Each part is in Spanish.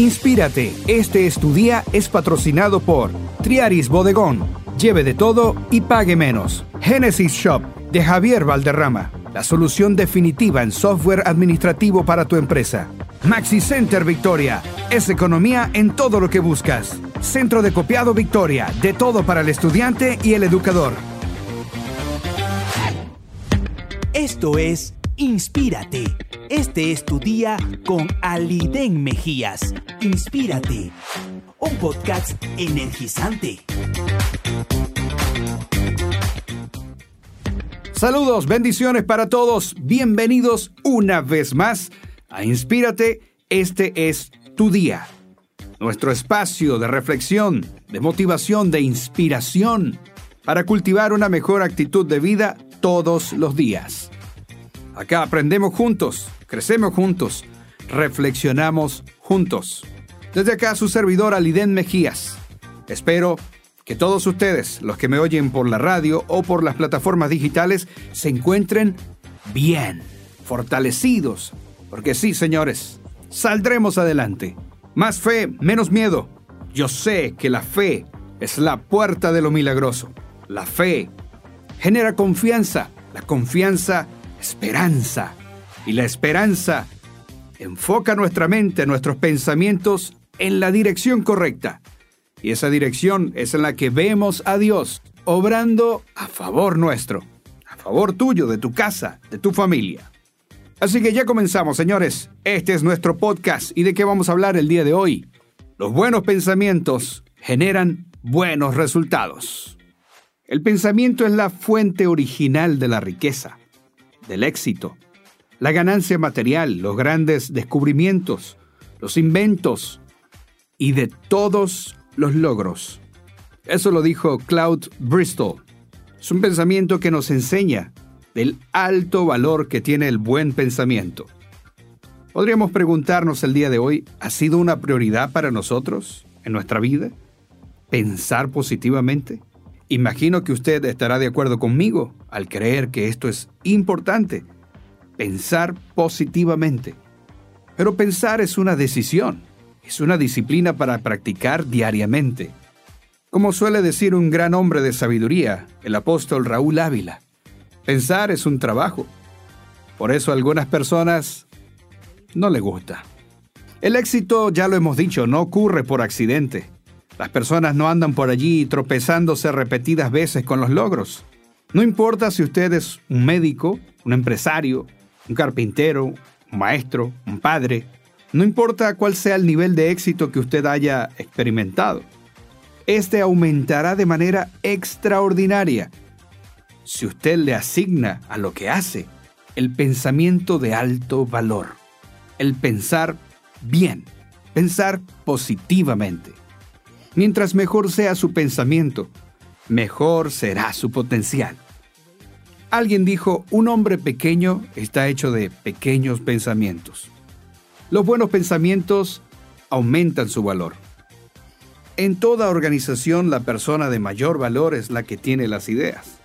Inspírate, este es tu día es patrocinado por Triaris Bodegón. Lleve de todo y pague menos. Genesis Shop de Javier Valderrama. La solución definitiva en software administrativo para tu empresa. Maxi Center Victoria. Es economía en todo lo que buscas. Centro de Copiado Victoria. De todo para el estudiante y el educador. Esto es Inspírate. Este es tu día con Aliden Mejías. Inspírate. Un podcast energizante. Saludos, bendiciones para todos. Bienvenidos una vez más a Inspírate. Este es tu día. Nuestro espacio de reflexión, de motivación, de inspiración para cultivar una mejor actitud de vida todos los días. Acá aprendemos juntos, crecemos juntos, reflexionamos juntos. Desde acá su servidor Aliden Mejías. Espero que todos ustedes, los que me oyen por la radio o por las plataformas digitales, se encuentren bien, fortalecidos. Porque sí, señores, saldremos adelante. Más fe, menos miedo. Yo sé que la fe es la puerta de lo milagroso. La fe genera confianza. La confianza esperanza. Y la esperanza enfoca nuestra mente, nuestros pensamientos en la dirección correcta. Y esa dirección es en la que vemos a Dios obrando a favor nuestro, a favor tuyo, de tu casa, de tu familia. Así que ya comenzamos, señores. Este es nuestro podcast y de qué vamos a hablar el día de hoy. Los buenos pensamientos generan buenos resultados. El pensamiento es la fuente original de la riqueza del éxito, la ganancia material, los grandes descubrimientos, los inventos y de todos los logros. Eso lo dijo Claude Bristol. Es un pensamiento que nos enseña del alto valor que tiene el buen pensamiento. Podríamos preguntarnos el día de hoy, ¿ha sido una prioridad para nosotros en nuestra vida? ¿Pensar positivamente? Imagino que usted estará de acuerdo conmigo al creer que esto es importante, pensar positivamente. Pero pensar es una decisión, es una disciplina para practicar diariamente. Como suele decir un gran hombre de sabiduría, el apóstol Raúl Ávila, pensar es un trabajo. Por eso a algunas personas no le gusta. El éxito, ya lo hemos dicho, no ocurre por accidente. Las personas no andan por allí tropezándose repetidas veces con los logros. No importa si usted es un médico, un empresario, un carpintero, un maestro, un padre, no importa cuál sea el nivel de éxito que usted haya experimentado. Este aumentará de manera extraordinaria si usted le asigna a lo que hace el pensamiento de alto valor, el pensar bien, pensar positivamente. Mientras mejor sea su pensamiento, mejor será su potencial. Alguien dijo, un hombre pequeño está hecho de pequeños pensamientos. Los buenos pensamientos aumentan su valor. En toda organización la persona de mayor valor es la que tiene las ideas.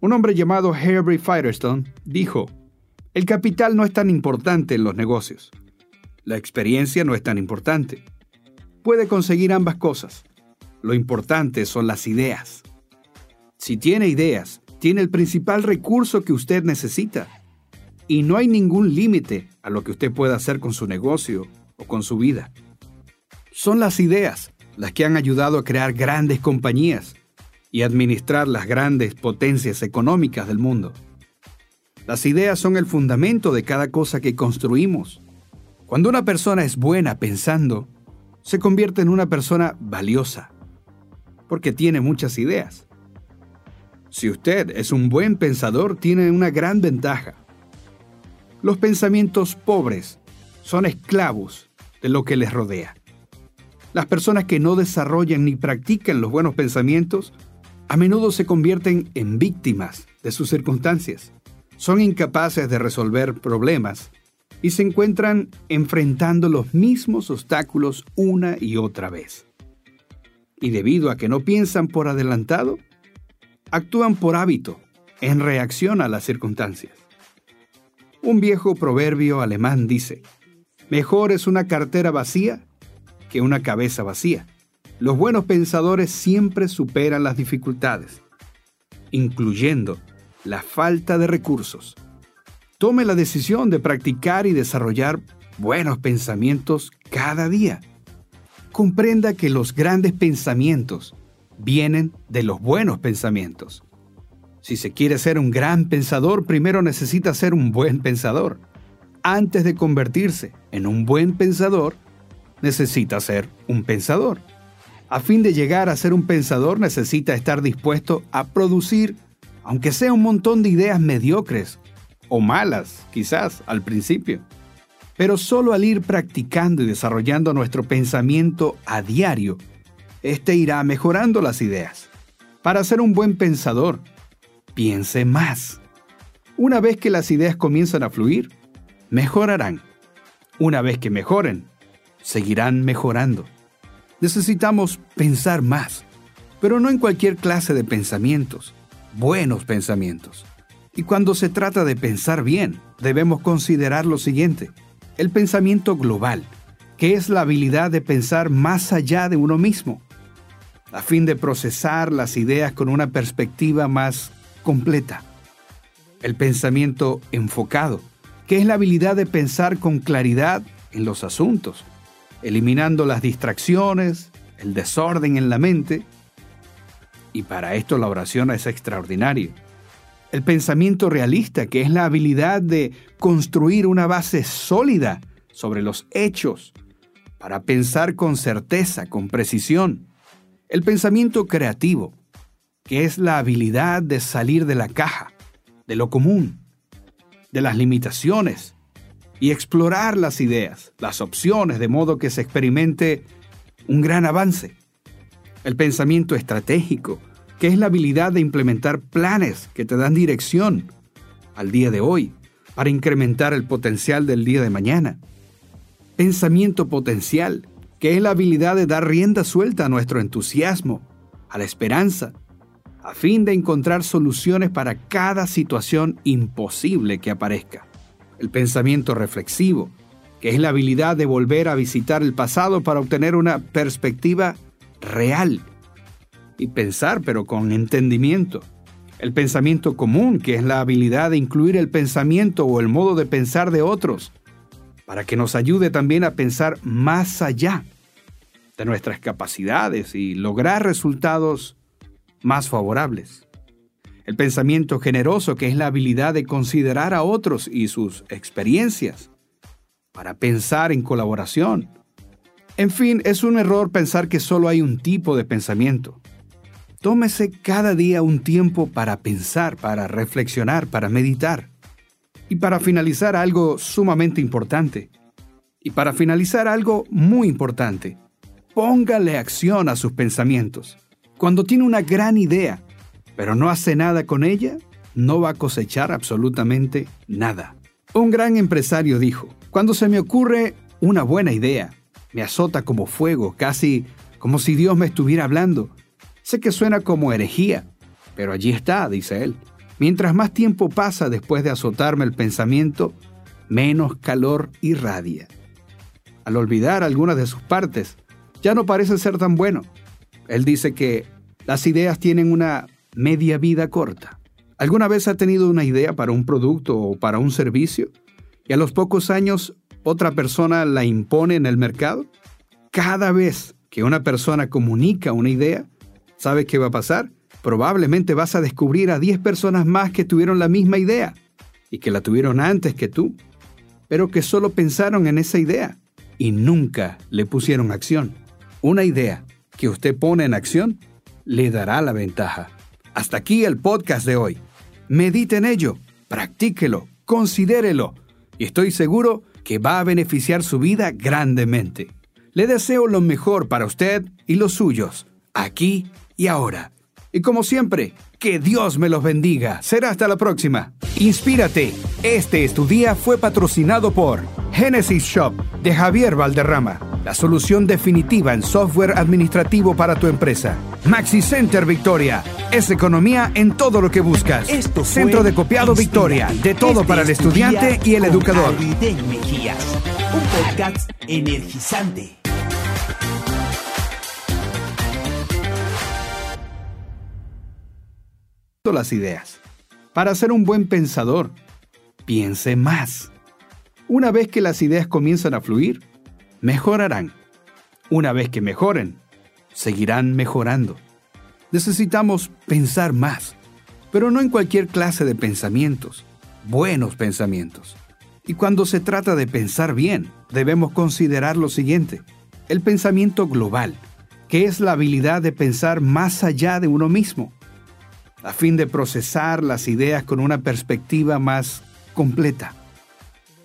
Un hombre llamado Herbert Firestone dijo, el capital no es tan importante en los negocios. La experiencia no es tan importante puede conseguir ambas cosas. Lo importante son las ideas. Si tiene ideas, tiene el principal recurso que usted necesita. Y no hay ningún límite a lo que usted pueda hacer con su negocio o con su vida. Son las ideas las que han ayudado a crear grandes compañías y administrar las grandes potencias económicas del mundo. Las ideas son el fundamento de cada cosa que construimos. Cuando una persona es buena pensando, se convierte en una persona valiosa, porque tiene muchas ideas. Si usted es un buen pensador, tiene una gran ventaja. Los pensamientos pobres son esclavos de lo que les rodea. Las personas que no desarrollan ni practican los buenos pensamientos a menudo se convierten en víctimas de sus circunstancias. Son incapaces de resolver problemas y se encuentran enfrentando los mismos obstáculos una y otra vez. Y debido a que no piensan por adelantado, actúan por hábito, en reacción a las circunstancias. Un viejo proverbio alemán dice, mejor es una cartera vacía que una cabeza vacía. Los buenos pensadores siempre superan las dificultades, incluyendo la falta de recursos. Tome la decisión de practicar y desarrollar buenos pensamientos cada día. Comprenda que los grandes pensamientos vienen de los buenos pensamientos. Si se quiere ser un gran pensador, primero necesita ser un buen pensador. Antes de convertirse en un buen pensador, necesita ser un pensador. A fin de llegar a ser un pensador necesita estar dispuesto a producir, aunque sea un montón de ideas mediocres o malas, quizás al principio. Pero solo al ir practicando y desarrollando nuestro pensamiento a diario, éste irá mejorando las ideas. Para ser un buen pensador, piense más. Una vez que las ideas comienzan a fluir, mejorarán. Una vez que mejoren, seguirán mejorando. Necesitamos pensar más, pero no en cualquier clase de pensamientos, buenos pensamientos. Y cuando se trata de pensar bien, debemos considerar lo siguiente, el pensamiento global, que es la habilidad de pensar más allá de uno mismo, a fin de procesar las ideas con una perspectiva más completa. El pensamiento enfocado, que es la habilidad de pensar con claridad en los asuntos, eliminando las distracciones, el desorden en la mente. Y para esto la oración es extraordinaria. El pensamiento realista, que es la habilidad de construir una base sólida sobre los hechos, para pensar con certeza, con precisión. El pensamiento creativo, que es la habilidad de salir de la caja, de lo común, de las limitaciones, y explorar las ideas, las opciones, de modo que se experimente un gran avance. El pensamiento estratégico, que es la habilidad de implementar planes que te dan dirección al día de hoy para incrementar el potencial del día de mañana. Pensamiento potencial, que es la habilidad de dar rienda suelta a nuestro entusiasmo, a la esperanza, a fin de encontrar soluciones para cada situación imposible que aparezca el pensamiento reflexivo, que es la habilidad de volver a visitar el pasado para obtener una perspectiva real y pensar pero con entendimiento. El pensamiento común, que es la habilidad de incluir el pensamiento o el modo de pensar de otros, para que nos ayude también a pensar más allá de nuestras capacidades y lograr resultados más favorables el pensamiento generoso, que es la habilidad de considerar a otros y sus experiencias, para pensar en colaboración. En fin, es un error pensar que solo hay un tipo de pensamiento. Tómese cada día un tiempo para pensar, para reflexionar, para meditar. Y para finalizar algo sumamente importante. Y para finalizar algo muy importante. Póngale acción a sus pensamientos. Cuando tiene una gran idea, pero no hace nada con ella, no va a cosechar absolutamente nada. Un gran empresario dijo, cuando se me ocurre una buena idea, me azota como fuego, casi como si Dios me estuviera hablando. Sé que suena como herejía, pero allí está, dice él. Mientras más tiempo pasa después de azotarme el pensamiento, menos calor irradia. Al olvidar algunas de sus partes, ya no parece ser tan bueno. Él dice que las ideas tienen una media vida corta. ¿Alguna vez ha tenido una idea para un producto o para un servicio y a los pocos años otra persona la impone en el mercado? Cada vez que una persona comunica una idea, ¿sabe qué va a pasar? Probablemente vas a descubrir a 10 personas más que tuvieron la misma idea y que la tuvieron antes que tú, pero que solo pensaron en esa idea y nunca le pusieron acción. Una idea que usted pone en acción le dará la ventaja. Hasta aquí el podcast de hoy. Medite en ello, practíquelo, considérelo y estoy seguro que va a beneficiar su vida grandemente. Le deseo lo mejor para usted y los suyos, aquí y ahora. Y como siempre, que Dios me los bendiga. Será hasta la próxima. Inspírate. Este es tu día fue patrocinado por Genesis Shop de Javier Valderrama, la solución definitiva en software administrativo para tu empresa. Maxi Center Victoria es economía en todo lo que buscas. Esto Centro de copiado Victoria, de todo Este para el es tu estudiante y el educador. Mejías, un podcast energizante. Las ideas. Para ser un buen pensador, piense más. Una vez que las ideas comienzan a fluir, mejorarán. Una vez que mejoren, seguirán mejorando. Necesitamos pensar más, pero no en cualquier clase de pensamientos, buenos pensamientos. Y cuando se trata de pensar bien, debemos considerar lo siguiente, el pensamiento global, que es la habilidad de pensar más allá de uno mismo a fin de procesar las ideas con una perspectiva más completa.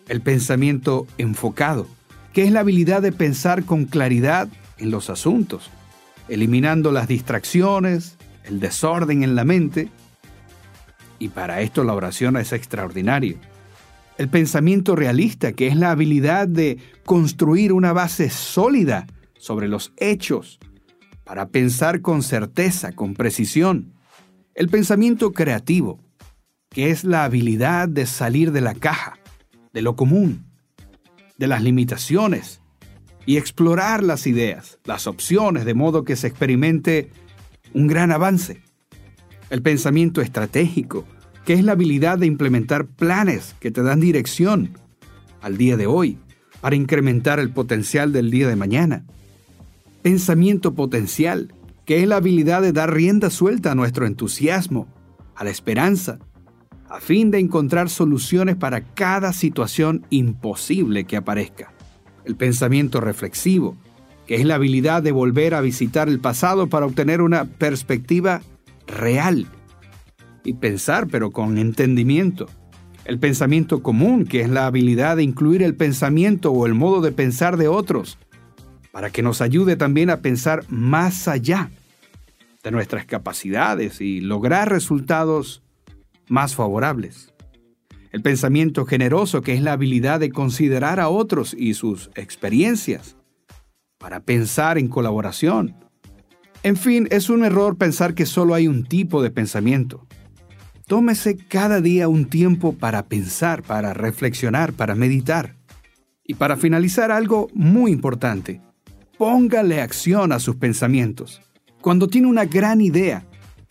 El pensamiento enfocado, que es la habilidad de pensar con claridad en los asuntos, eliminando las distracciones, el desorden en la mente. Y para esto la oración es extraordinaria. El pensamiento realista, que es la habilidad de construir una base sólida sobre los hechos, para pensar con certeza, con precisión el pensamiento creativo, que es la habilidad de salir de la caja, de lo común, de las limitaciones y explorar las ideas, las opciones, de modo que se experimente un gran avance. El pensamiento estratégico, que es la habilidad de implementar planes que te dan dirección al día de hoy para incrementar el potencial del día de mañana. Pensamiento potencial, que es la habilidad de dar rienda suelta a nuestro entusiasmo, a la esperanza, a fin de encontrar soluciones para cada situación imposible que aparezca. El pensamiento reflexivo, que es la habilidad de volver a visitar el pasado para obtener una perspectiva real y pensar pero con entendimiento. El pensamiento común, que es la habilidad de incluir el pensamiento o el modo de pensar de otros, para que nos ayude también a pensar más allá de nuestras capacidades y lograr resultados más favorables. El pensamiento generoso, que es la habilidad de considerar a otros y sus experiencias para pensar en colaboración. En fin, es un error pensar que solo hay un tipo de pensamiento. Tómese cada día un tiempo para pensar, para reflexionar, para meditar. Y para finalizar algo muy importante, póngale acción a sus pensamientos. Cuando tiene una gran idea,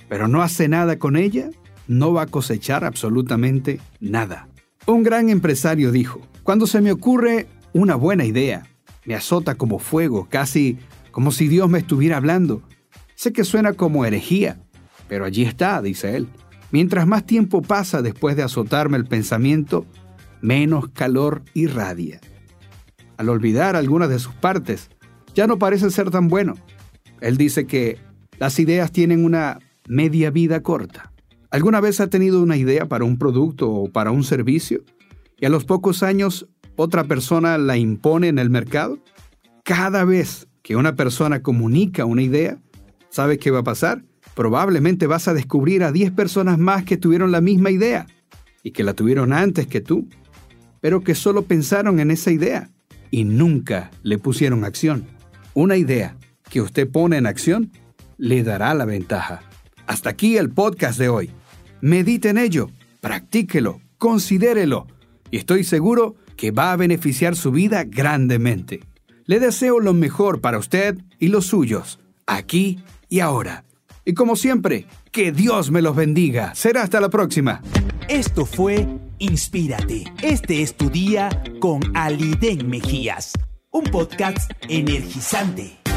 pero no hace nada con ella, no va a cosechar absolutamente nada. Un gran empresario dijo, cuando se me ocurre una buena idea, me azota como fuego, casi como si Dios me estuviera hablando. Sé que suena como herejía, pero allí está, dice él. Mientras más tiempo pasa después de azotarme el pensamiento, menos calor irradia. Al olvidar algunas de sus partes, ya no parece ser tan bueno. Él dice que las ideas tienen una media vida corta. ¿Alguna vez ha tenido una idea para un producto o para un servicio y a los pocos años otra persona la impone en el mercado? Cada vez que una persona comunica una idea, ¿sabe qué va a pasar? Probablemente vas a descubrir a 10 personas más que tuvieron la misma idea y que la tuvieron antes que tú, pero que solo pensaron en esa idea y nunca le pusieron acción. Una idea que usted pone en acción le dará la ventaja. Hasta aquí el podcast de hoy. Medite en ello, practíquelo, considérelo y estoy seguro que va a beneficiar su vida grandemente. Le deseo lo mejor para usted y los suyos, aquí y ahora. Y como siempre, que Dios me los bendiga. Será hasta la próxima. Esto fue Inspírate. Este es tu día con Aliden Mejías, un podcast energizante.